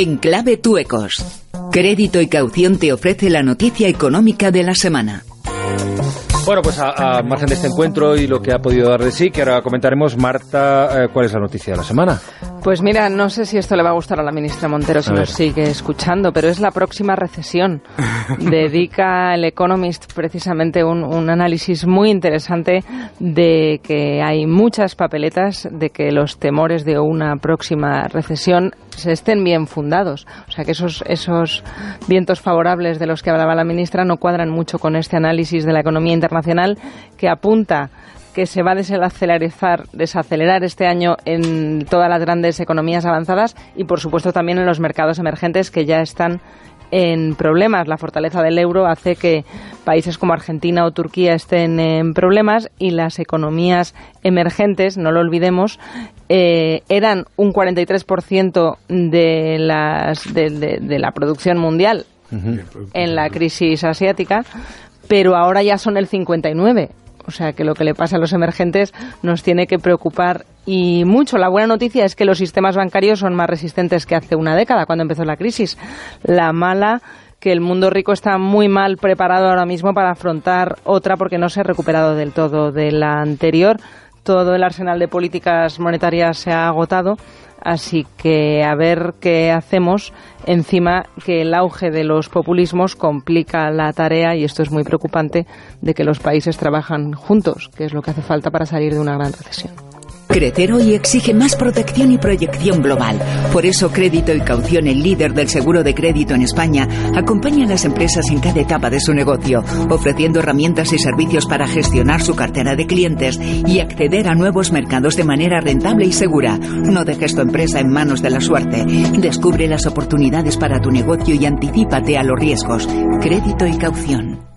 En clave Tuecos. Crédito y caución te ofrece la noticia económica de la semana. Bueno, pues a, margen de este encuentro y lo que ha podido dar de sí, que ahora comentaremos, Marta, eh, ¿cuál es la noticia de la semana? Pues mira, no sé si esto le va a gustar a la ministra Montero si nos sigue escuchando, pero es la próxima recesión. Dedica el Economist precisamente un, un, análisis muy interesante de que hay muchas papeletas de que los temores de una próxima recesión se estén bien fundados. O sea que esos, esos vientos favorables de los que hablaba la ministra no cuadran mucho con este análisis de la economía internacional que apunta que se va a desacelerar, desacelerar este año en todas las grandes economías avanzadas y, por supuesto, también en los mercados emergentes que ya están en problemas. La fortaleza del euro hace que países como Argentina o Turquía estén en problemas y las economías emergentes, no lo olvidemos, eh, eran un 43% de, las, de, de, la producción mundial en la crisis asiática, pero ahora ya son el 59%. O sea que lo que le pasa a los emergentes nos tiene que preocupar y mucho. La buena noticia es que los sistemas bancarios son más resistentes que hace una década, cuando empezó la crisis. La mala que el mundo rico está muy mal preparado ahora mismo para afrontar otra porque no se ha recuperado del todo de la anterior. Todo el arsenal de políticas monetarias se ha agotado Así que a ver qué hacemos. Encima que el auge de los populismos complica la tarea, y esto es muy preocupante, de que los países trabajan juntos, que es lo que hace falta para salir de una gran recesión. Crecer hoy exige más protección y proyección global. Por eso Crédito y Caución, el líder del seguro de crédito en España, acompaña a las empresas en cada etapa de su negocio, ofreciendo herramientas y servicios para gestionar su cartera de clientes y acceder a nuevos mercados de manera rentable y segura. No dejes tu empresa en manos de la suerte. Descubre las oportunidades para tu negocio y anticípate a los riesgos. Crédito y Caución.